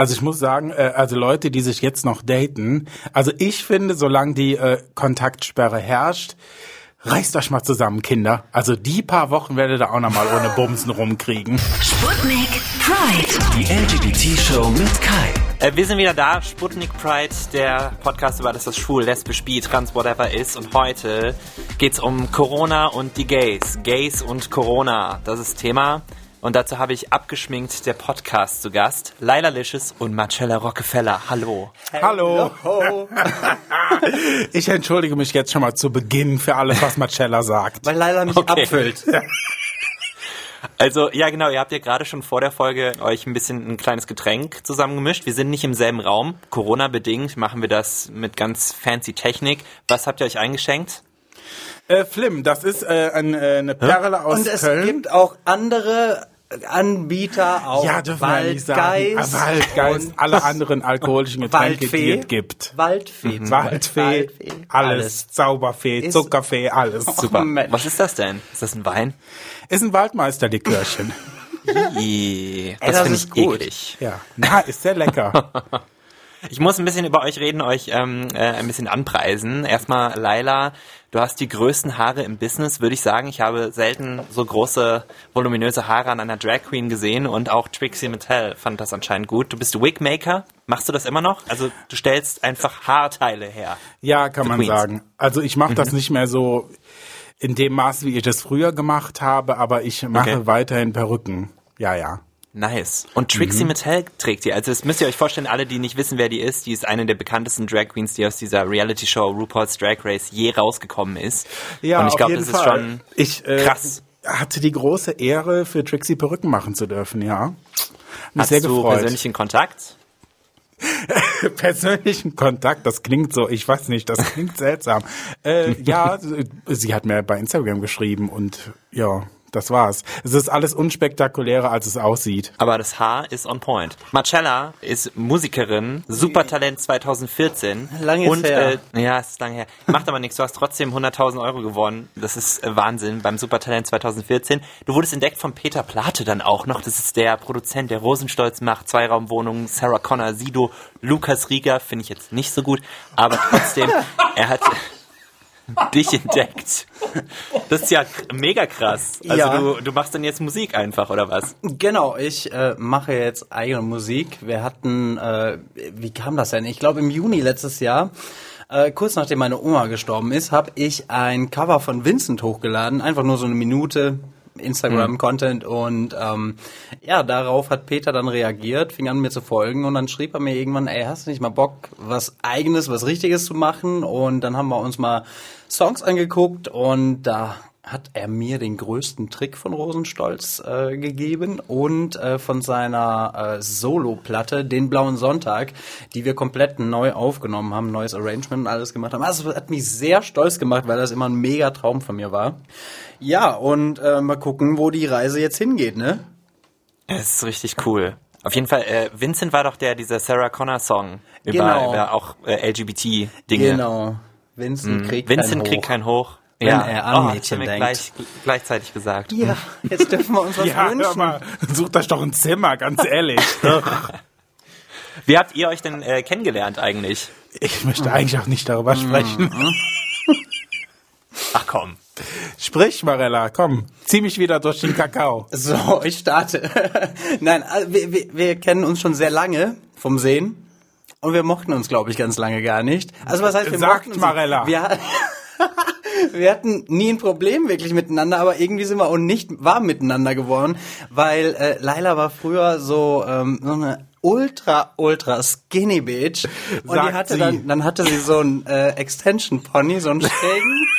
Also ich muss sagen, äh, also Leute, die sich jetzt noch daten, also ich finde, solange die äh, Kontaktsperre herrscht, reißt euch mal zusammen, Kinder. Also die paar Wochen werdet ihr auch noch mal ohne Bumsen rumkriegen. Sputnik Pride. Die LGBT-Show mit Kai. Äh, wir sind wieder da, Sputnik Pride, der Podcast über das, was schwul, lesbisch, bi, trans, whatever ist. Und heute geht's um Corona und die Gays. Gays und Corona, das ist Thema. Und dazu habe ich abgeschminkt der Podcast zu Gast, Laila Licious und Marcella Rockefeller. Hallo. Hallo. Ich entschuldige mich jetzt schon mal zu Beginn für alles, was Marcella sagt. Weil Laila mich Okay. abfüllt. Also, ja genau, ihr habt ja gerade schon vor der Folge euch ein bisschen ein kleines Getränk zusammengemischt. Wir sind nicht im selben Raum. Corona-bedingt machen wir das mit ganz fancy Technik. Was habt ihr euch eingeschenkt? Äh, Flim, das ist äh, ein, äh, eine Perle aus Und es Köln. gibt auch andere Anbieter, auch ja, dürfen wir nicht sagen. Waldgeist. Ah, Waldgeist, und alle anderen alkoholischen Getränke, die Waldfee. es gibt. Waldfee. Mhm. Waldfee, Waldfee. alles, Zauberfee, Ist- Zuckerfee, alles. Super. Oh, Mensch. Was ist das denn? Ist das ein Wein? Ist ein Waldmeisterlikörchen. Das das finde ist ich gut. eklig. ja, na, ist sehr lecker. Ich muss ein bisschen über euch reden, euch ähm, äh, ein bisschen anpreisen. Erstmal, Laila, du hast die größten Haare im Business, würde ich sagen. Ich habe selten so große, voluminöse Haare an einer Drag Queen gesehen und auch Trixie Mattel fand das anscheinend gut. Du bist Wigmaker. Machst du das immer noch? Also du stellst einfach Haarteile her. Ja, kann man Queens. sagen. Also ich mache das nicht mehr so in dem Maß, wie ich das früher gemacht habe, aber ich mache Okay. weiterhin Perücken. Ja, ja. Nice. Und Trixie Mattel trägt die. Also das müsst ihr euch vorstellen, alle, die nicht wissen, wer die ist, die ist eine der bekanntesten Drag Queens, die aus dieser Reality-Show RuPaul's Drag Race je rausgekommen ist. Ja, und ich glaube, das ist Fall. schon ich, äh, krass. hatte die große Ehre, für Trixie Perücken machen zu dürfen, ja. Mich Hast sehr du gefreut. persönlichen Kontakt? persönlichen Kontakt, das klingt so, ich weiß nicht, das klingt seltsam. Äh, ja, sie hat mir bei Instagram geschrieben und ja, das war's. Es ist alles unspektakulärer, als es aussieht. Aber das Haar ist on point. Marcella ist Musikerin, Supertalent 2014. Lang ist und, her. Äh, ja, es ist lange her. Macht aber nichts, du hast trotzdem 100.000 Euro gewonnen. Das ist äh, Wahnsinn beim Supertalent 2014. Du wurdest entdeckt von Peter Plate dann auch noch. Das ist der Produzent, der Rosenstolz macht, Zweiraumwohnungen, Sarah Connor, Sido, Lukas Rieger, finde ich jetzt nicht so gut. Aber trotzdem, er hat dich entdeckt. Das ist ja mega krass. Also Ja. du, du machst dann jetzt Musik einfach, oder was? Genau, ich äh, mache jetzt eigene Musik. Wir hatten, äh, wie kam das denn? Ich glaube im Juni letztes Jahr, äh, kurz nachdem meine Oma gestorben ist, habe ich ein Cover von Vincent hochgeladen. Einfach nur so eine Minute Instagram-Content und ähm, ja, darauf hat Peter dann reagiert, fing an mir zu folgen und dann schrieb er mir irgendwann, ey, hast du nicht mal Bock, was eigenes, was richtiges zu machen? Und dann haben wir uns mal Songs angeguckt und da hat er mir den größten Trick von Rosenstolz äh, gegeben und äh, von seiner äh, Solo-Platte, den Blauen Sonntag, die wir komplett neu aufgenommen haben, neues Arrangement und alles gemacht haben. Also das hat mich sehr stolz gemacht, weil das immer ein mega Traum von mir war. Ja, und äh, mal gucken, wo die Reise jetzt hingeht, ne? Es ist richtig cool. Auf jeden Fall, äh, Vincent war doch der, dieser Sarah Connor Song über, Genau. über auch äh, LGBT-Dinge. Genau. Vincent kriegt Mhm. Vincent kein kriegt Hoch. kein Hoch. Wenn er an oh, Mädchen denkt. Gleich, gleichzeitig gesagt. Ja, jetzt dürfen wir uns was Ja, hör wünschen. mal, sucht euch doch ein Zimmer, ganz ehrlich. Wie habt ihr euch denn äh, kennengelernt eigentlich? Ich möchte eigentlich auch nicht darüber sprechen. Ach komm. Sprich, Marella, komm, zieh mich wieder durch den Kakao. So, ich starte. Nein, also wir, wir, wir kennen uns schon sehr lange vom Sehen. Und wir mochten uns, glaube ich, ganz lange gar nicht. Also was heißt, wir Sagt mochten uns, Marella. Wir, wir hatten nie ein Problem wirklich miteinander, aber irgendwie sind wir auch nicht warm miteinander geworden, weil äh, Laila war früher so, ähm, so eine ultra, ultra skinny Bitch. Und Sagt die hatte sie. dann, dann hatte sie so einen äh, Extension Pony, so einen schrägen.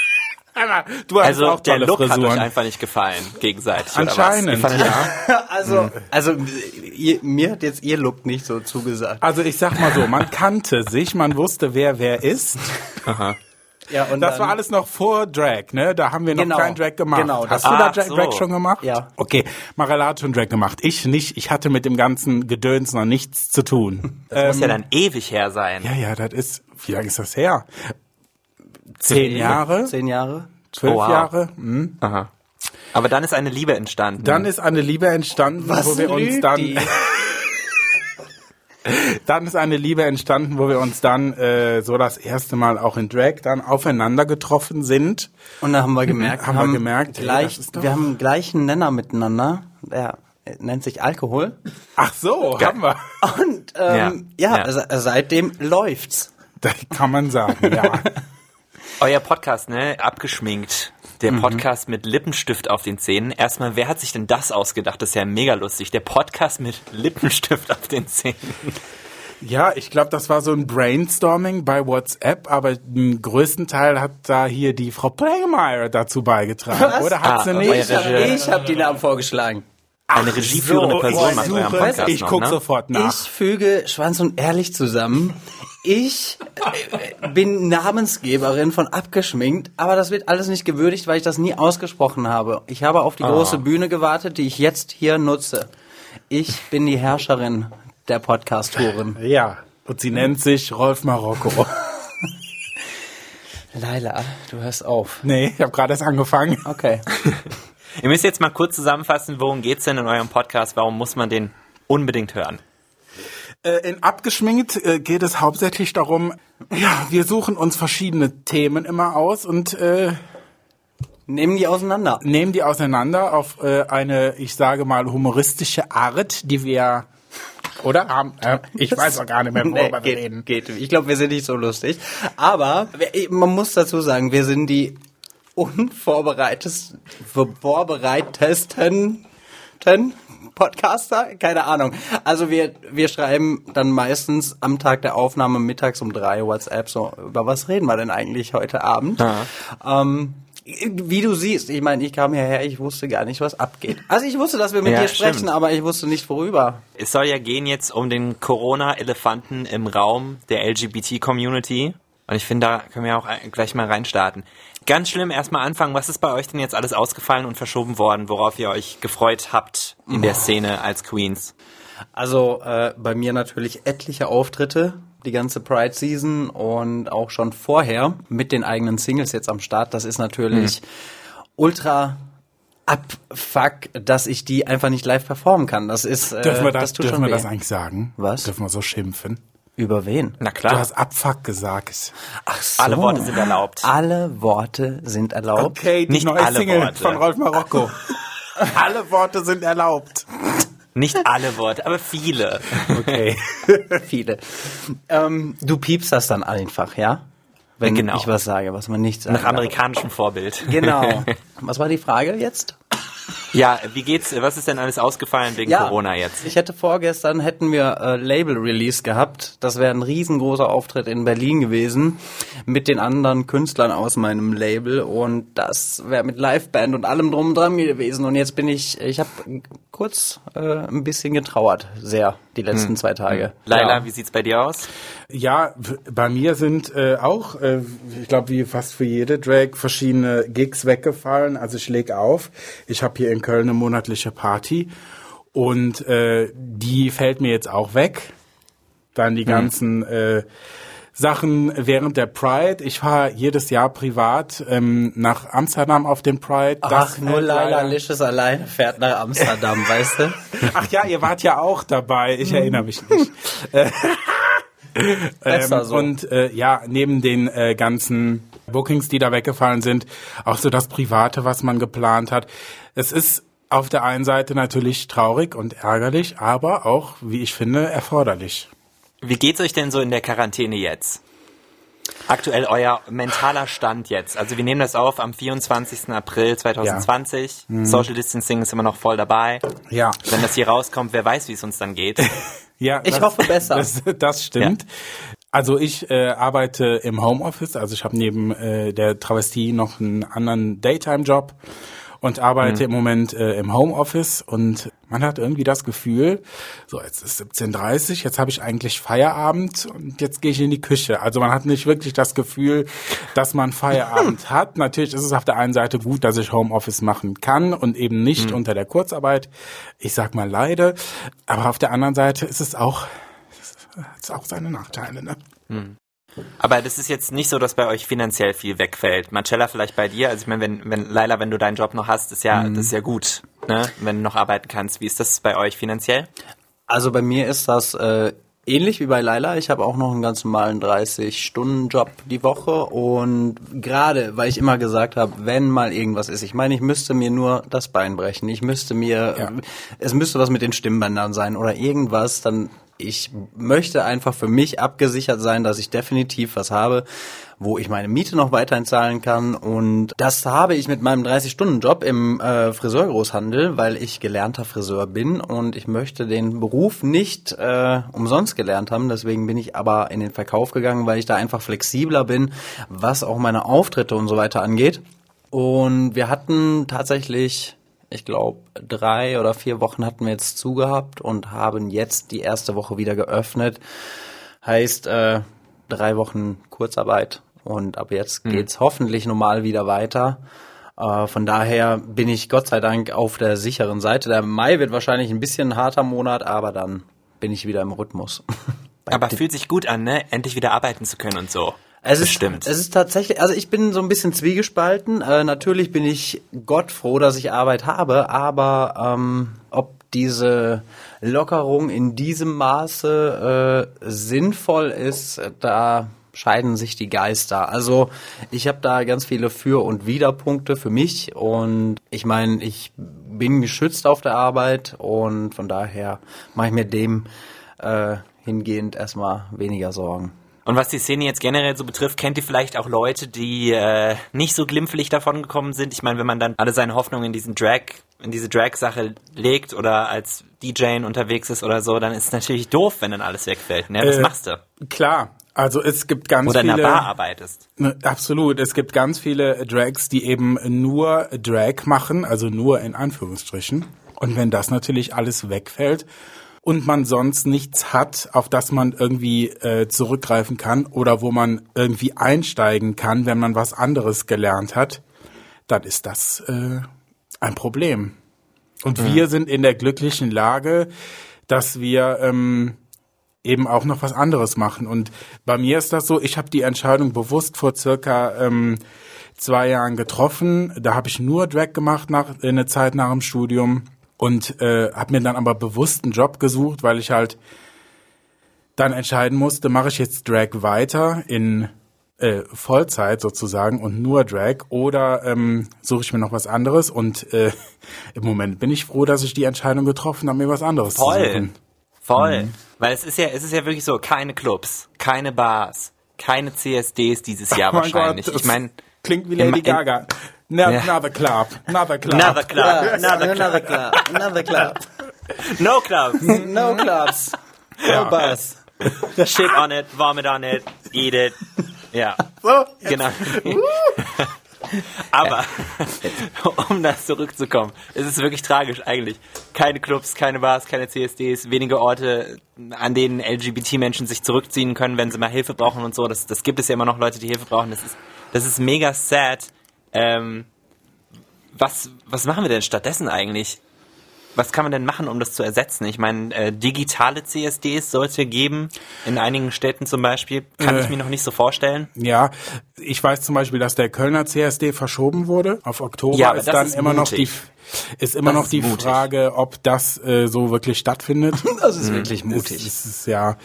Du hast Also auch der Look hat euch Frisuren. einfach nicht gefallen, gegenseitig. Anscheinend, Oder was? ja. Also, also ihr, mir hat jetzt ihr Look nicht so zugesagt. Also ich sag mal so, man kannte sich, man wusste, wer wer ist. Ja, und Das war alles noch vor Drag, ne? Da haben wir noch Genau, keinen Drag gemacht. genau, Hast du da Drag, so. Drag schon gemacht? Ja. Okay, Marella hat schon Drag gemacht. Ich nicht. Ich hatte mit dem ganzen Gedöns noch nichts zu tun. Das muss ja dann ewig her sein. Ja, ja, das ist, wie lange ist das her? Zehn Jahre? Zehn Jahre. Zwölf Oh, wow. Jahre? Hm. Aha. Aber dann ist eine Liebe entstanden. Dann ist eine Liebe entstanden, wo wir uns dann? dann ist eine Liebe entstanden, wo wir uns dann äh, so das erste Mal auch in Drag dann aufeinander getroffen sind. Und da haben wir gemerkt, Haben wir gemerkt, gleich, doch- wir haben einen gleichen Nenner miteinander. Der nennt sich Alkohol. Ach so, haben wir. Und ähm, ja, Ja. se- seitdem läuft's. Das kann man sagen, ja. Euer Podcast, ne? Abgeschminkt. Der Podcast mit Lippenstift auf den Zähnen. Erstmal, wer hat sich denn das ausgedacht? Das ist ja mega lustig. Der Podcast mit Lippenstift auf den Zähnen. Ja, ich glaube, das war so ein Brainstorming bei WhatsApp, aber den größten Teil hat da hier die Frau Plengemeyer dazu beigetragen. Oder hat Ah, sie nicht? Ich habe hab die Namen vorgeschlagen. Eine regieführende Person macht euren Podcast ich noch, guck ne? sofort nach. Ich füge Schwanz und Ehrlich zusammen. Ich äh, bin Namensgeberin von Abgeschminkt, aber das wird alles nicht gewürdigt, weil ich das nie ausgesprochen habe. Ich habe auf die große Bühne gewartet, die ich jetzt hier nutze. Ich bin die Herrscherin der Podcast-Touren. ja, und sie nennt sich Rolf Marokko. Laila, du hörst auf. nee, ich habe gerade erst angefangen. Okay. Ihr müsst jetzt mal kurz zusammenfassen, worum geht's denn in eurem Podcast? Warum muss man den unbedingt hören? Äh, in Abgeschminkt äh, geht es hauptsächlich darum, ja, wir suchen uns verschiedene Themen immer aus und äh, Nehmen die auseinander. nehmen die auseinander auf äh, eine, ich sage mal, humoristische Art, die wir, oder? Haben, äh, ich weiß auch gar nicht mehr, worüber wir reden. geht. Ich glaube, wir sind nicht so lustig. Aber man muss dazu sagen, wir sind die unvorbereitesten, vorbereitesten ten Podcaster? Keine Ahnung. Also wir, wir schreiben dann meistens am Tag der Aufnahme mittags um drei WhatsApp so, über was reden wir denn eigentlich heute Abend? Ähm, wie du siehst, ich meine, ich kam hierher, ich wusste gar nicht, was abgeht. Also ich wusste, dass wir mit Ja, dir sprechen, stimmt. aber ich wusste nicht, worüber. Es soll ja gehen jetzt um den Corona-Elefanten im Raum der LGBT-Community. Und ich finde, da können wir auch ein- gleich mal reinstarten. Ganz schlimm erstmal anfangen. Was ist bei euch denn jetzt alles ausgefallen und verschoben worden, worauf ihr euch gefreut habt in der Szene als Queens? Also äh, bei mir natürlich etliche Auftritte, die ganze Pride Season und auch schon vorher mit den eigenen Singles jetzt am Start. Das ist natürlich ultra abfuck, dass ich die einfach nicht live performen kann. Das ist äh, Dürfen wir das, tut dürfen schon wir weh. das eigentlich sagen? Was? Dürfen wir so schimpfen? Über wen? Na Du klar, hast Abfuck gesagt. Ach so. alle Worte sind erlaubt. Alle Worte sind erlaubt. Okay, die Nicht neue alle Single Worte. von Rolf Marokko. alle Worte sind erlaubt. Nicht alle Worte, aber viele. Okay. Viele. Ähm, du piepst das dann einfach, ja? Wenn Genau. ich was sage, was man nicht sagen Nach amerikanischem Vorbild. Genau. Was war die Frage jetzt? Ja, wie geht's? Was ist denn alles ausgefallen wegen Corona jetzt? Ich hätte vorgestern hätten wir äh, Label Release gehabt. Das wäre ein riesengroßer Auftritt in Berlin gewesen mit den anderen Künstlern aus meinem Label und das wäre mit Liveband und allem drum und dran gewesen. Und jetzt bin ich, ich habe kurz äh, ein bisschen getrauert, sehr die letzten zwei Tage. Laila, ja. wie sieht's bei dir aus? Ja, bei mir sind äh, auch, äh, ich glaube, wie fast für jede Drag verschiedene Gigs weggefallen. Also ich leg auf. Ich habe hier in Köln eine monatliche Party und äh, die fällt mir jetzt auch weg. Dann die ganzen äh, Sachen während der Pride. Ich fahre jedes Jahr privat ähm, nach Amsterdam auf den Pride. Ach, nur fällt Laila Lisches alleine fährt nach Amsterdam, weißt du? Ach ja, ihr wart ja auch dabei. Ich erinnere mich nicht. Besser so. Und äh, ja, neben den äh, ganzen Bookings, die da weggefallen sind, auch so das Private, was man geplant hat. Es ist auf der einen Seite natürlich traurig und ärgerlich, aber auch, wie ich finde, erforderlich. Wie geht's euch denn so in der Quarantäne jetzt? Aktuell euer mentaler Stand jetzt. Also wir nehmen das auf am 24. April 2020. Social Distancing ist immer noch voll dabei. Ja, Wenn das hier rauskommt, wer weiß, wie es uns dann geht. ja. Ich das, hoffe besser. Das, das stimmt. Also ich äh, arbeite im Homeoffice, also ich habe neben äh, der Travestie noch einen anderen Daytime-Job und arbeite im Moment äh, im Homeoffice und man hat irgendwie das Gefühl, so jetzt ist 17.30 jetzt habe ich eigentlich Feierabend und jetzt gehe ich in die Küche. Also man hat nicht wirklich das Gefühl, dass man Feierabend hat. Natürlich ist es auf der einen Seite gut, dass ich Homeoffice machen kann und eben nicht unter der Kurzarbeit. Ich sag mal leide, aber auf der anderen Seite ist es auch hat auch seine Nachteile, ne? Aber das ist jetzt nicht so, dass bei euch finanziell viel wegfällt. Marcella vielleicht bei dir. Also ich meine, wenn, wenn Laila, wenn du deinen Job noch hast, ist ja, das ist ja gut, ne? Wenn du noch arbeiten kannst. Wie ist das bei euch finanziell? Also bei mir ist das äh, ähnlich wie bei Laila, ich habe auch noch einen ganz normalen 30-Stunden-Job die Woche und gerade, weil ich immer gesagt habe, wenn mal irgendwas ist, ich meine, ich müsste mir nur das Bein brechen, ich müsste mir, Ja. es müsste was mit den Stimmbändern sein oder irgendwas, dann ich möchte einfach für mich abgesichert sein, dass ich definitiv was habe, wo ich meine Miete noch weiterhin zahlen kann. Und das habe ich mit meinem 30-Stunden-Job im äh, Friseurgroßhandel, weil ich gelernter Friseur bin und ich möchte den Beruf nicht äh, umsonst gelernt haben. Deswegen bin ich aber in den Verkauf gegangen, weil ich da einfach flexibler bin, was auch meine Auftritte und so weiter angeht. Und wir hatten tatsächlich, ich glaube, drei oder vier Wochen hatten wir jetzt zugehabt und haben jetzt die erste Woche wieder geöffnet. Heißt, äh, drei Wochen Kurzarbeit und ab jetzt geht's hoffentlich normal wieder weiter. Äh, von daher bin ich Gott sei Dank auf der sicheren Seite. Der Mai wird wahrscheinlich ein bisschen ein harter Monat, aber dann bin ich wieder im Rhythmus. Aber fühlt sich gut an, ne? Endlich wieder arbeiten zu können und so. Es ist, Bestimmt. es ist tatsächlich, also ich bin so ein bisschen zwiegespalten. Äh, natürlich bin ich Gott froh, dass ich Arbeit habe, aber ähm, ob diese Lockerung in diesem Maße äh, sinnvoll ist, da scheiden sich die Geister. Also ich habe da ganz viele Für- und Widerpunkte für mich und ich meine, ich bin geschützt auf der Arbeit und von daher mache ich mir dem äh, hingehend erstmal weniger Sorgen. Und was die Szene jetzt generell so betrifft, kennt ihr vielleicht auch Leute, die äh, nicht so glimpflich davon gekommen sind? Ich meine, wenn man dann alle seine Hoffnungen in diesen Drag, in diese Drag-Sache legt oder als DJ unterwegs ist oder so, dann ist es natürlich doof, wenn dann alles wegfällt. Ne? Was Äh, machst du? Klar, also es gibt ganz Oder in viele. einer Bar arbeitest. Ne, Absolut. Es gibt ganz viele Drags, die eben nur Drag machen, also nur in Anführungsstrichen. Und wenn das natürlich alles wegfällt und man sonst nichts hat, auf das man irgendwie äh, zurückgreifen kann oder wo man irgendwie einsteigen kann, wenn man was anderes gelernt hat, dann ist das äh, ein Problem. Und wir sind in der glücklichen Lage, dass wir ähm, eben auch noch was anderes machen. Und bei mir ist das so, ich habe die Entscheidung bewusst vor circa ähm, zwei Jahren getroffen. Da habe ich nur Drag gemacht nach eine Zeit nach dem Studium und äh, habe mir dann aber bewusst einen Job gesucht, weil ich halt dann entscheiden musste, mache ich jetzt Drag weiter in äh, Vollzeit sozusagen und nur Drag oder ähm, suche ich mir noch was anderes und äh, im Moment bin ich froh, dass ich die Entscheidung getroffen habe, mir was anderes zu Voll. suchen. Voll. Weil es ist ja, es ist ja wirklich so, keine Clubs, keine Bars, keine CSDs dieses Jahr Oh wahrscheinlich. Gott, ich meine, klingt wie Lady in- Gaga. No, Ja. Another club, another club. another club, another club, another club, another club. no clubs, No clubs, no bars. shit on it, vomit on it, eat it. Ja, So, genau. Aber um das zurückzukommen, es ist wirklich tragisch eigentlich. Keine Clubs, keine Bars, keine CSDs, wenige Orte, an denen LGBT-Menschen sich zurückziehen können, wenn sie mal Hilfe brauchen und so. Das, das gibt es ja immer noch Leute, die Hilfe brauchen. Das ist, das ist mega sad. Ähm, was, was machen wir denn stattdessen eigentlich? Was kann man denn machen, um das zu ersetzen? Ich meine, äh, digitale CSDs sollte geben, in einigen Städten zum Beispiel. Kann Äh. ich mir noch nicht so vorstellen. Ja, ich weiß zum Beispiel, dass der Kölner CSD verschoben wurde auf Oktober. Ja, aber ist das dann ist immer noch die mutig. ist immer Das noch ist die mutig. Frage, ob das äh, so wirklich stattfindet. Das ist wirklich Es, mutig. es ist ja.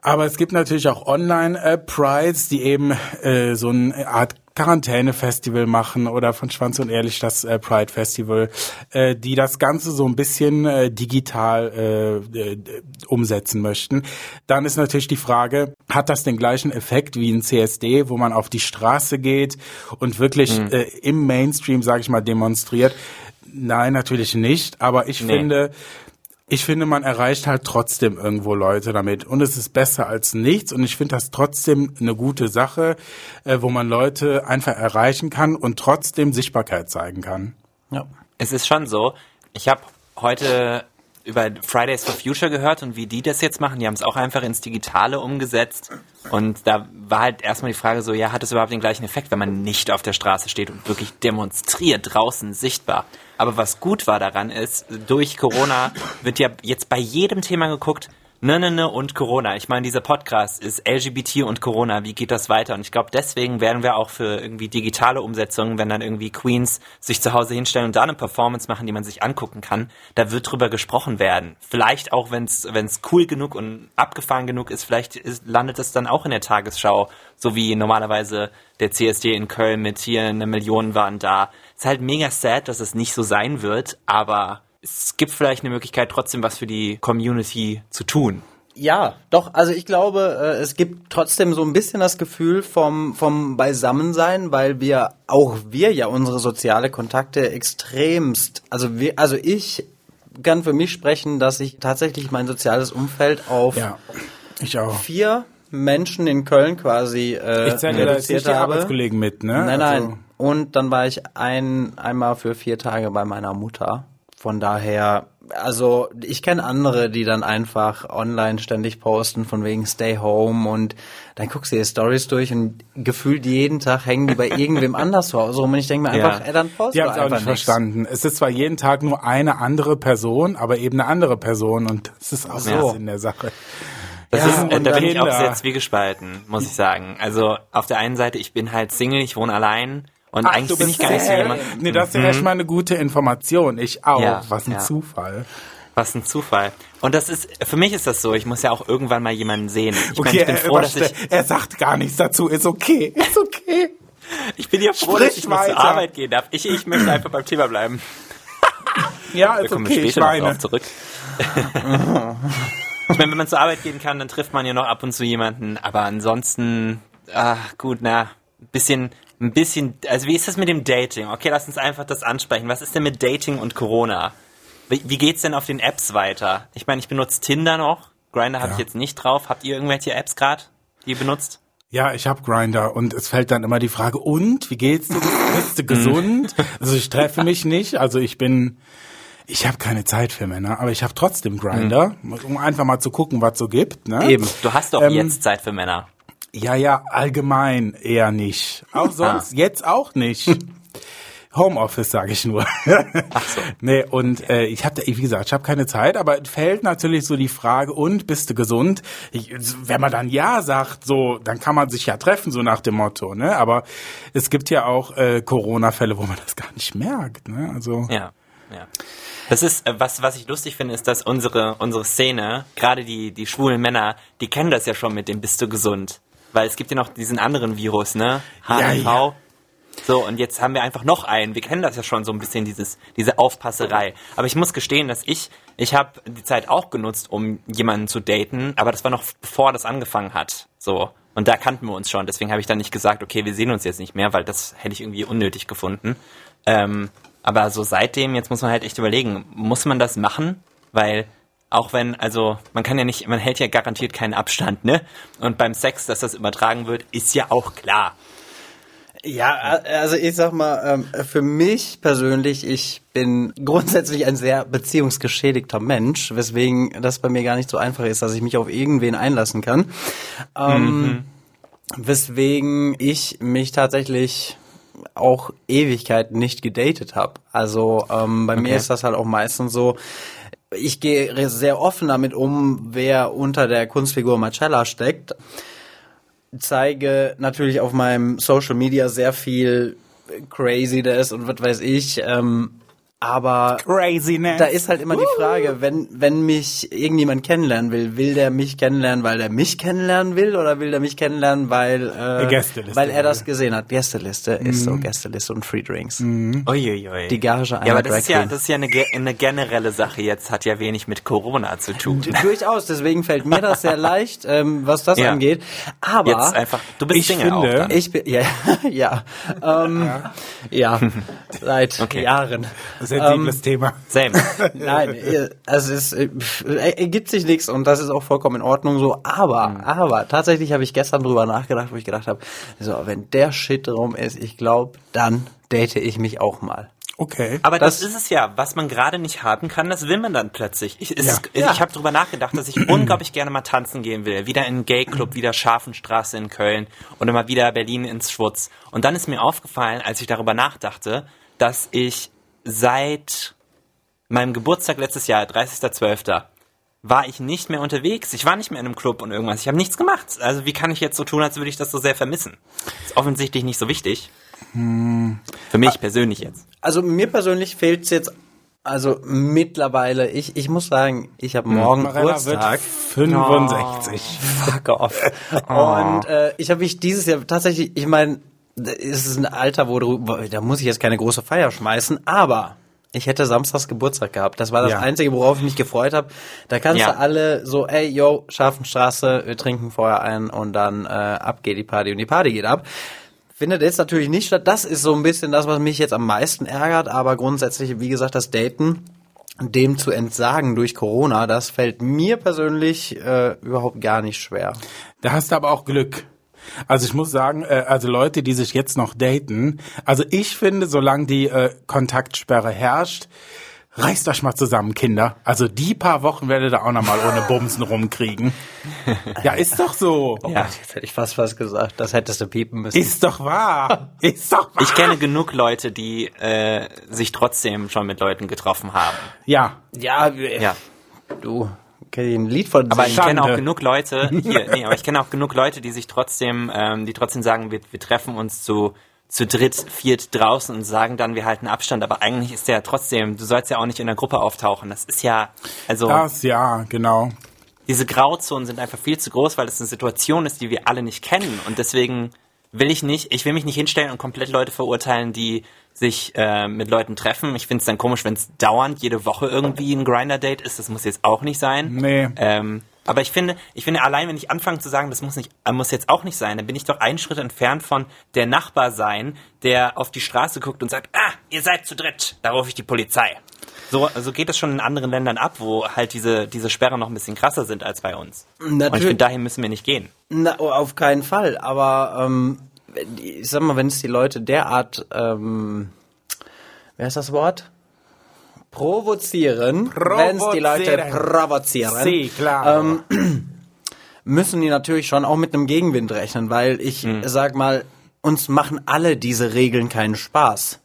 Aber es gibt natürlich auch Online-Prides, die eben äh, so eine Art Quarantäne-Festival machen oder von Schwanz und Ehrlich das äh, Pride-Festival, äh, die das Ganze so ein bisschen äh, digital äh, äh, umsetzen möchten. Dann ist natürlich die Frage, hat das den gleichen Effekt wie ein CSD, wo man auf die Straße geht und wirklich äh, im Mainstream, sage ich mal, demonstriert? Nein, natürlich nicht. Aber ich Nee. finde, ich finde, man erreicht halt trotzdem irgendwo Leute damit. Und es ist besser als nichts. Und ich finde das trotzdem eine gute Sache, äh, wo man Leute einfach erreichen kann und trotzdem Sichtbarkeit zeigen kann. Ja. Es ist schon so. Ich habe heute über Fridays for Future gehört und wie die das jetzt machen. Die haben es auch einfach ins Digitale umgesetzt. Und da war halt erstmal die Frage so, ja, hat es überhaupt den gleichen Effekt, wenn man nicht auf der Straße steht und wirklich demonstriert, draußen sichtbar. Aber was gut war daran ist, durch Corona wird ja jetzt bei jedem Thema geguckt, ne, ne, ne und Corona. Ich meine, dieser Podcast ist LGBT und Corona. Wie geht das weiter? Und ich glaube, deswegen werden wir auch für irgendwie digitale Umsetzungen, wenn dann irgendwie Queens sich zu Hause hinstellen und da eine Performance machen, die man sich angucken kann, da wird drüber gesprochen werden. Vielleicht auch, wenn es cool genug und abgefahren genug ist, vielleicht ist, landet es dann auch in der Tagesschau, so wie normalerweise der CSD in Köln mit hier eine Million waren da. Ist halt mega sad, dass es nicht so sein wird, aber es gibt vielleicht eine Möglichkeit, trotzdem was für die Community zu tun. Ja, doch, also ich glaube, äh, es gibt trotzdem so ein bisschen das Gefühl vom, vom Beisammensein, weil wir, auch wir ja unsere soziale Kontakte extremst, also wir, also ich kann für mich sprechen, dass ich tatsächlich mein soziales Umfeld auf Ja, ich auch. vier Menschen in Köln quasi äh, Ich zähle da jetzt reduziert nicht die habe. Arbeitskollegen mit, ne? Nein, Also- nein. Und dann war ich ein, einmal für vier Tage bei meiner Mutter. Von daher, also ich kenne andere, die dann einfach online ständig posten von wegen Stay Home und dann guckst du dir Stories durch und gefühlt jeden Tag hängen die bei irgendwem anders zu Hause rum und ich denke mir Ja. einfach, ey, dann post Die haben es auch einfach nicht nichts. verstanden. Es ist zwar jeden Tag nur eine andere Person, aber eben eine andere Person und es ist auch so. in der Sache. Das Ja, ist, äh, und da bin ich auch sehr zwiegespalten, muss ich sagen. Also auf der einen Seite, ich bin halt Single, ich wohne allein und Ach, eigentlich bin ich gar nicht so jemand. Nee, das ist ja echt mal eine gute Information. Ich auch. Ja, Was ein ja. Zufall. Was ein Zufall. Und das ist, für mich ist das so, ich muss ja auch irgendwann mal jemanden sehen. Ich meine, Okay, ich bin er, froh, dass ich, er sagt gar nichts dazu. Ist okay. Ist okay. ich bin ja froh, Sprich dass ich mal zur. Arbeit gehen darf. Ich, ich möchte einfach beim Thema bleiben. Ja, Da ist kommen okay. wir Ich später noch meine. drauf zurück. ich meine, wenn man zur Arbeit gehen kann, dann trifft man ja noch ab und zu jemanden. Aber ansonsten, ach gut, na, ein bisschen, ein bisschen, also wie ist das mit dem Dating? Okay, lass uns einfach das ansprechen. Was ist denn mit Dating und Corona? Wie, wie geht's denn auf den Apps weiter? Ich meine, ich benutze Tinder noch. Grinder habe Ja. ich jetzt nicht drauf. Habt ihr irgendwelche Apps gerade, die ihr benutzt? Ja, ich hab Grinder und es fällt dann immer die Frage, und wie geht's dir? Bist du gesund? Also ich treffe mich nicht, also ich bin ich habe keine Zeit für Männer, aber ich habe trotzdem Grinder, um einfach mal zu gucken, was so gibt, ne? Eben. Du hast doch Ähm, jetzt Zeit für Männer. Ja, ja, allgemein eher nicht. Auch sonst jetzt auch nicht. Homeoffice sage ich nur. Ach so. Nee, und äh, ich habe, wie gesagt, ich habe keine Zeit, aber es fällt natürlich so die Frage, und bist du gesund? Ich, wenn man dann ja sagt, so, dann kann man sich ja treffen, so nach dem Motto, ne? Aber es gibt ja auch äh, Corona-Fälle, wo man das gar nicht merkt, ne? Also Ja, ja. Das ist, äh, was, was ich lustig finde, ist, dass unsere, unsere Szene, gerade die, die schwulen Männer, die kennen das ja schon mit dem Bist du gesund. Weil es gibt ja noch diesen anderen Virus, ne? HIV. ja. So, und jetzt haben wir einfach noch einen. Wir kennen das ja schon so ein bisschen, dieses, diese Aufpasserei. Aber ich muss gestehen, dass ich, ich habe die Zeit auch genutzt, um jemanden zu daten, aber das war noch bevor das angefangen hat. So. Und da kannten wir uns schon. Deswegen habe ich dann nicht gesagt, okay, wir sehen uns jetzt nicht mehr, weil das hätte ich irgendwie unnötig gefunden. Ähm, aber so seitdem, jetzt muss man halt echt überlegen, muss man das machen? Weil auch wenn, also man kann ja nicht, man hält ja garantiert keinen Abstand, ne? Und beim Sex, dass das übertragen wird, ist ja auch klar. Ja, also ich sag mal, ähm, für mich persönlich, ich bin grundsätzlich ein sehr beziehungsgeschädigter Mensch, weswegen das bei mir gar nicht so einfach ist, dass ich mich auf irgendwen einlassen kann. Ähm, Weswegen ich mich tatsächlich auch Ewigkeiten nicht gedatet habe. Also ähm, bei mir ist das halt auch meistens so, ich gehe sehr offen damit um, wer unter der Kunstfigur Marcella steckt zeige natürlich auf meinem Social Media sehr viel Craziness und was weiß ich. Ähm, aber Craziness. da ist halt immer die Frage, wenn, wenn mich irgendjemand kennenlernen will, will der mich kennenlernen, weil der mich kennenlernen will oder will der mich kennenlernen, weil, äh, weil er das gesehen hat? Gästeliste ist so, Gästeliste und Free Drinks. Uiuiui. Die Gage einer Ja, aber das Drag ist ja, das ist ja eine, eine generelle Sache jetzt, hat ja wenig mit Corona zu tun. Durchaus, deswegen fällt mir das sehr leicht, ähm, was das Ja. angeht. Aber Jetzt einfach, du bist Ich Single finde- auch dann. Ich bin, ja, ja, ähm, ja, seit Okay. Jahren. Sensibles Thema. Same. Nein, äh, es äh, äh, ergibt sich nichts und das ist auch vollkommen in Ordnung so. Aber, Mhm. aber tatsächlich habe ich gestern drüber nachgedacht, wo ich gedacht habe, so, wenn der Shit drum ist, ich glaube, dann date ich mich auch mal. Okay. Aber das, Das- ist es ja, was man gerade nicht haben kann, das will man dann plötzlich. Ich, es, Ja. ich Ja. habe drüber nachgedacht, dass ich unglaublich gerne mal tanzen gehen will. Wieder in einen Gay-Club, wieder Scharfenstraße in Köln oder mal wieder Berlin ins Schwutz. Und dann ist mir aufgefallen, als ich darüber nachdachte, dass ich seit meinem Geburtstag letztes Jahr, 30.12., war ich nicht mehr unterwegs. Ich war nicht mehr in einem Club und irgendwas. Ich habe nichts gemacht. Also wie kann ich jetzt so tun, als würde ich das so sehr vermissen? Ist offensichtlich nicht so wichtig. Für mich persönlich jetzt. Also mir persönlich fehlt's jetzt, also mittlerweile, ich, ich muss sagen, ich habe morgen Marella Geburtstag. wird 65. Fuck off. Und äh, ich habe mich dieses Jahr tatsächlich, ich meine, es ist ein Alter, wo du, da muss ich jetzt keine große Feier schmeißen, aber ich hätte samstags Geburtstag gehabt. Das war das Ja. Einzige, worauf ich mich gefreut habe. Da kannst Ja. du alle so, ey, yo, Scharfenstraße, wir trinken vorher ein und dann äh, ab geht die Party und die Party geht ab. Findet jetzt natürlich nicht statt. Das ist so ein bisschen das, was mich jetzt am meisten ärgert, aber grundsätzlich, wie gesagt, das Daten, dem zu entsagen durch Corona, das fällt mir persönlich äh, überhaupt gar nicht schwer. Da hast du aber auch Glück. Also ich muss sagen, äh, also Leute, die sich jetzt noch daten, also ich finde, solange die äh, Kontaktsperre herrscht, reißt euch mal zusammen, Kinder. Also die paar Wochen werdet ihr auch noch mal ohne Bumsen rumkriegen. Ja, ist doch so. Ja, jetzt hätte ich fast was gesagt. Das hättest du piepen müssen. Ist doch wahr. Ist doch wahr. Ich kenne genug Leute, die äh, sich trotzdem schon mit Leuten getroffen haben. ja. ja, Ja. du, kenn ich ein Lied von Aber ich kenne auch genug Leute, hier, nee, aber ich kenne auch genug Leute, die sich trotzdem, ähm, die trotzdem sagen, wir, wir treffen uns zu, zu dritt, viert draußen und sagen dann, wir halten Abstand, aber eigentlich ist der trotzdem, du sollst ja auch nicht in der Gruppe auftauchen. Das ist ja, also Das, ja, genau. diese Grauzonen sind einfach viel zu groß, weil es eine Situation ist, die wir alle nicht kennen. Und deswegen will ich nicht, ich will mich nicht hinstellen und komplett Leute verurteilen, die sich äh, mit Leuten treffen. Ich finde es dann komisch, wenn es dauernd jede Woche irgendwie ein Grinder-Date ist. Das muss jetzt auch nicht sein. Nee. Ähm, aber ich finde, ich finde allein, wenn ich anfange zu sagen, das muss nicht, muss jetzt auch nicht sein, dann bin ich doch einen Schritt entfernt von der Nachbar sein, der auf die Straße guckt und sagt, ah, ihr seid zu dritt, da rufe ich die Polizei. So, so geht es schon in anderen Ländern ab, wo halt diese, diese Sperren noch ein bisschen krasser sind als bei uns. Und ich Natürlich. finde, dahin müssen wir nicht gehen. Na, oh, auf keinen Fall. Aber ähm, ich sag mal, wenn es die Leute derart, ähm, wer ist das Wort? Provozieren, wenn es die Leute Provozieren. provozieren, Sie, klar. Ähm, müssen die natürlich schon auch mit einem Gegenwind rechnen, weil ich sag mal, uns machen alle diese Regeln keinen Spaß.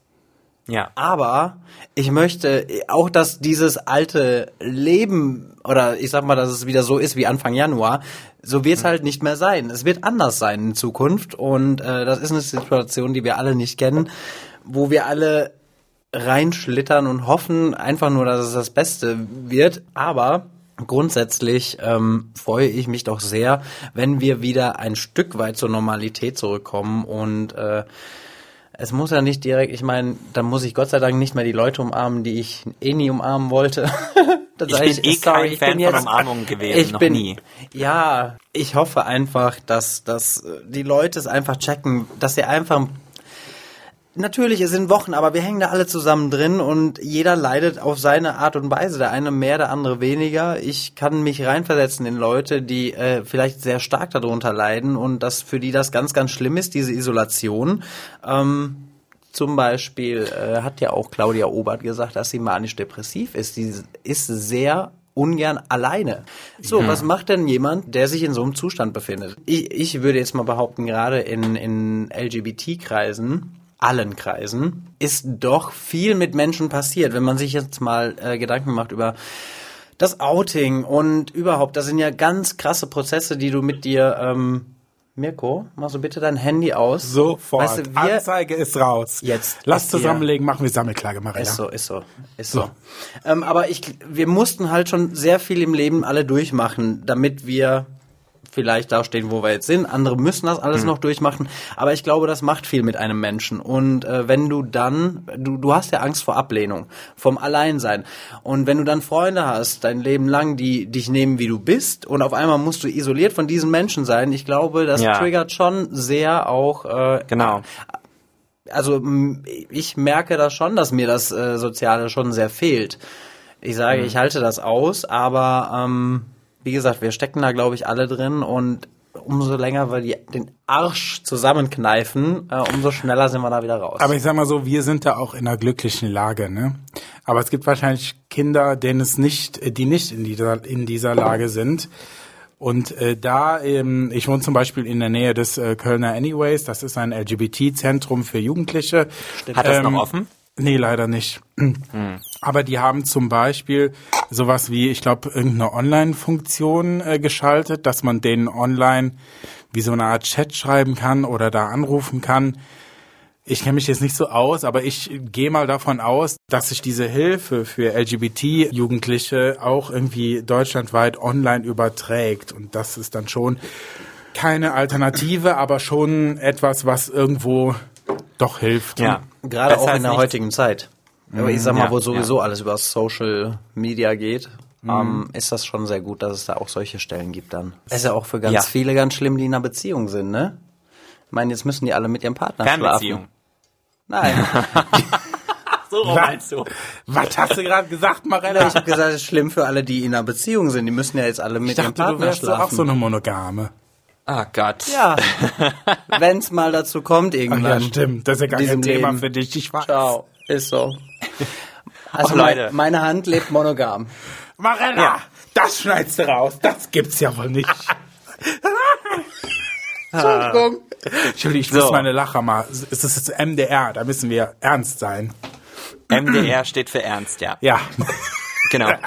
Ja. Aber ich möchte auch, dass dieses alte Leben oder ich sag mal, dass es wieder so ist wie Anfang Januar, so wird es halt nicht mehr sein. Es wird anders sein in Zukunft und äh, das ist eine Situation, die wir alle nicht kennen, wo wir alle reinschlittern und hoffen einfach nur, dass es das Beste wird. Aber grundsätzlich ähm, freue ich mich doch sehr, wenn wir wieder ein Stück weit zur Normalität zurückkommen und äh, es muss ja nicht direkt, ich meine, dann muss ich Gott sei Dank nicht mehr die Leute umarmen, die ich eh nie umarmen wollte. Dann Ich bin eh kein Fan von Umarmungen gewesen, ich noch bin, nie. Ja, ich hoffe einfach, dass, dass die Leute es einfach checken, dass sie einfach Natürlich, es sind Wochen, aber wir hängen da alle zusammen drin und jeder leidet auf seine Art und Weise. Der eine mehr, der andere weniger. Ich kann mich reinversetzen in Leute, die äh, vielleicht sehr stark darunter leiden und dass für die das ganz, ganz schlimm ist, diese Isolation. Ähm, zum Beispiel äh, hat ja auch Claudia Obert gesagt, dass sie manisch-depressiv ist. Sie ist sehr ungern alleine. So, was macht denn jemand, der sich in so einem Zustand befindet? Ich, ich würde jetzt mal behaupten, gerade in, in LGBT-Kreisen, allen Kreisen, ist doch viel mit Menschen passiert. Wenn man sich jetzt mal äh, Gedanken macht über das Outing und überhaupt, das sind ja ganz krasse Prozesse, die du mit dir, ähm, Mirko, machst du bitte dein Handy aus? Sofort. Weißt du, wir, Anzeige ist raus. Jetzt Lass zusammenlegen, machen wir Sammelklage, Marella. ist so, ist so, ist so. Ähm, aber ich, wir mussten halt schon sehr viel im Leben alle durchmachen, damit wir vielleicht da stehen, wo wir jetzt sind. Andere müssen das alles noch durchmachen. Aber ich glaube, das macht viel mit einem Menschen. Und äh, wenn du dann, du, du hast ja Angst vor Ablehnung, vom Alleinsein. Und wenn du dann Freunde hast, dein Leben lang, die dich nehmen, wie du bist, und auf einmal musst du isoliert von diesen Menschen sein, ich glaube, das Ja. triggert schon sehr auch äh, Genau. also ich merke das schon, dass mir das äh, Soziale schon sehr fehlt. Ich sage, ich halte das aus, aber ähm, wie gesagt, wir stecken da, glaube ich, alle drin und umso länger wir die, den Arsch zusammenkneifen, äh, umso schneller sind wir da wieder raus. Aber ich sag mal so, wir sind da auch in einer glücklichen Lage, ne? Aber es gibt wahrscheinlich Kinder, denen es nicht, die nicht in dieser, in dieser Lage sind. Und äh, da, ähm, ich wohne zum Beispiel in der Nähe des äh, Kölner Anyways, das ist ein LGBT-Zentrum für Jugendliche. Hat das Ähm, noch offen? Nee, leider nicht. Aber die haben zum Beispiel sowas wie, ich glaube, irgendeine Online-Funktion äh, geschaltet, dass man denen online wie so eine Art Chat schreiben kann oder da anrufen kann. Ich kenne mich jetzt nicht so aus, aber ich gehe mal davon aus, dass sich diese Hilfe für LGBT-Jugendliche auch irgendwie deutschlandweit online überträgt. Und das ist dann schon keine Alternative, aber schon etwas, was irgendwo doch hilft. Ja. Gerade Das auch in der heutigen Zeit. Aber ich sag mal, Ja, wo sowieso alles über Social Media geht, ähm, ist das schon sehr gut, dass es da auch solche Stellen gibt dann. Es ist ja auch für ganz Ja. viele ganz schlimm, die in einer Beziehung sind, ne? Ich meine, jetzt müssen die alle mit ihrem Partner Fernbeziehung. schlafen. Nein, So rum meinst du. Was hast du gerade gesagt, Marella? ich habe gesagt, es ist schlimm für alle, die in einer Beziehung sind. Die müssen ja jetzt alle mit Ich ihrem dachte, du Partner wärst so schlafen. auch so eine Monogame. Ah Gott. ja, wenn es mal dazu kommt Ach irgendwann. ja, stimmt. Das ist ja gar kein Thema Leben. für dich. Ich weiß. Ciao, ist so. Also Ach, Leute. meine Hand lebt monogam. Marella, Ja. das schneidest du raus. Das gibt's ja wohl nicht. Entschuldigung. Entschuldigung, ich So. muss meine Lacher mal. Es ist jetzt MDR, da müssen wir ernst sein. MDR steht für Ernst, ja. Ja. Genau.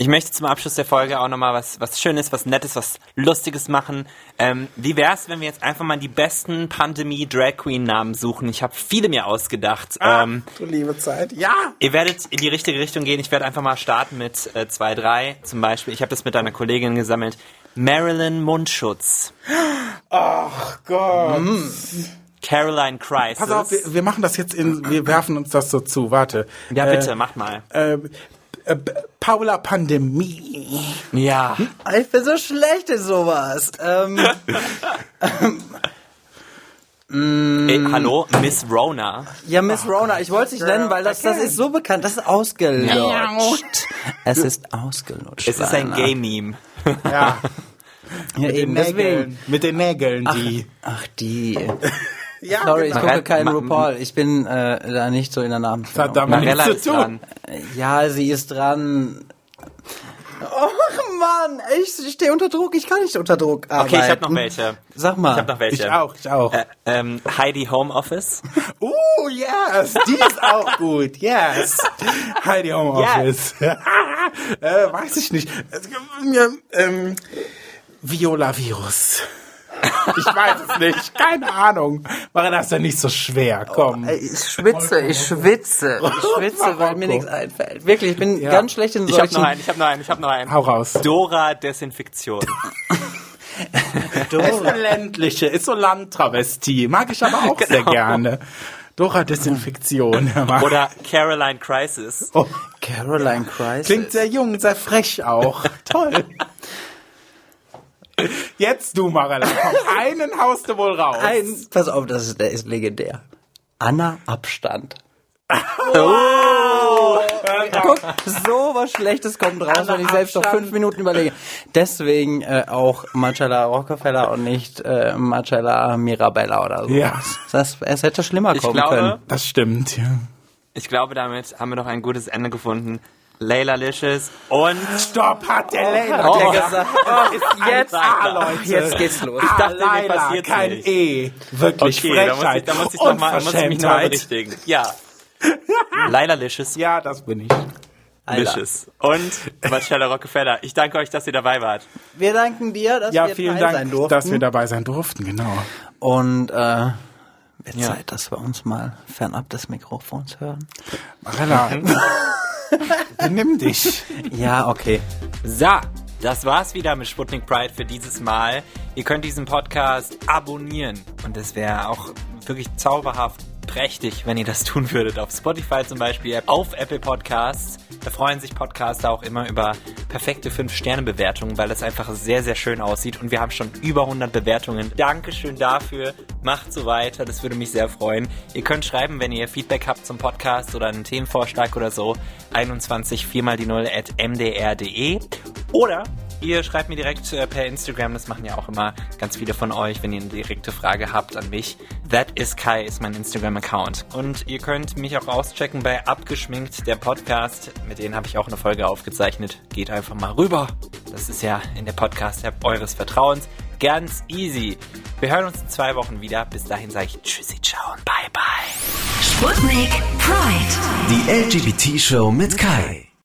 Ich möchte zum Abschluss der Folge auch nochmal was, was Schönes, was Nettes, was Lustiges machen. Ähm, wie wär's, wenn wir jetzt einfach mal die besten Pandemie-Drag-Queen-Namen suchen? Ich habe viele mir ausgedacht. Ähm, du liebe Zeit. Ja. Ihr werdet in die richtige Richtung gehen. Ich werde einfach mal starten mit äh, zwei, drei. Zum Beispiel, ich habe das mit einer Kollegin gesammelt. Marilyn Mundschutz. Ach Gott. Caroline Crisis. Pass auf, wir, wir machen das jetzt in, wir werfen uns das so zu. Warte. ja, bitte, macht mal. Äh, äh, Paula Pandemie. Ja. Ich bin so schlecht in sowas. Ähm, Äh, hallo, Miss Rona. ja, Miss Rona, ich wollte es nicht nennen, weil das, das ist so bekannt. Das ist ausgelutscht. Es ist ausgelutscht. Es ist ein. Gay-Meme. Ja. Ja, eben deswegen. Mit den Nägeln, die. Ach, die. Ja, Sorry, ich genau. gucke keinen RuPaul. Ich bin äh, da nicht so in der Namensfindung. Verdammt. Marella nichts zu tun. dran. Ja, sie ist dran. Oh Mann, ich stehe unter Druck. Ich kann nicht unter Druck arbeiten. Okay, ich habe noch welche. Sag mal. Ich habe noch welche. Ich auch, ich auch. Äh, ähm, Heidi Homeoffice. Oh, yes, die ist auch gut, yes. Heidi Homeoffice. äh, weiß ich nicht. Es gibt mir, Ähm, Viola Virus. Ich weiß es nicht, keine Ahnung. War das ja nicht so schwer, komm. Ey, Ich schwitze, ich schwitze, ich schwitze, weil mir nichts einfällt. Wirklich, ich bin Ja. ganz schlecht in Ich habe solchen. noch einen, ich habe noch einen, ich habe noch einen. Hau raus. Dora Desinfektion. Ist eine ländliche, ist so Landtravestie. Mag ich aber auch sehr gerne. Dora Desinfektion. Oder Caroline Crisis. Oh, Caroline Crisis. klingt sehr jung, sehr frech auch. Toll. Jetzt du, Marella, komm, einen haust du wohl raus. Ein, pass auf, das ist, der ist legendär. Anna Abstand. Oh. Guck, so was Schlechtes kommt raus, wenn ich selbst noch Abstand. fünf Minuten überlege. Deswegen äh, auch Marcella Rockefeller und nicht äh, Marcella Mirabella oder so. Ja. Das, es hätte schlimmer Ich kommen glaube, können. Das stimmt, ja. ich glaube, damit haben wir noch ein gutes Ende gefunden. Layla Licious und Stopp, hat der Leila Oh. der gesagt. Oh, ist jetzt Ah, Leute. Jetzt geht's los. Ich dachte, mir Leila, passiert's kein nicht. E. Wirklich okay, da muss ich, Frechheit. da muss ich noch mal, muss ich mich noch berichtigen. Ja. Layla Licious, Ja, das bin ich. Licious und Marcella Rockefeller. Ich danke euch, dass ihr dabei wart. Wir danken dir, dass Ja, wir vielen Teil sein Dank, durften. dass wir dabei sein durften, genau. Und äh, wird Ja. Zeit, dass wir uns mal fernab des Mikrofons hören. Marella, benimm dich. Ja, okay. So, das war's wieder mit Sputnik Pride für dieses Mal. Ihr könnt diesen Podcast abonnieren und es wäre auch wirklich zauberhaft prächtig, wenn ihr das tun würdet. Auf Spotify zum Beispiel, auf Apple Podcasts. Da freuen sich Podcaster auch immer über perfekte 5-Sterne-Bewertungen, weil es einfach sehr, sehr schön aussieht. Und wir haben schon über 100 Bewertungen. Dankeschön dafür. Macht so weiter. Das würde mich sehr freuen. Ihr könnt schreiben, wenn ihr Feedback habt zum Podcast oder einen Themenvorschlag oder so. 21 4 mal die 0 at mdr.de. Oder Ihr schreibt mir direkt äh, per Instagram, das machen ja auch immer ganz viele von euch, wenn ihr eine direkte Frage habt an mich. That is Kai ist mein Instagram-Account. Und ihr könnt mich auch auschecken bei Abgeschminkt, der Podcast. Mit denen habe ich auch eine Folge aufgezeichnet. Geht einfach mal rüber. Das ist ja in der Podcast-App eures Vertrauens. Ganz easy. Wir hören uns in zwei Wochen wieder. Bis dahin sage ich Tschüssi, ciao und bye bye. Sputnik Pride. Die LGBT-Show mit Kai.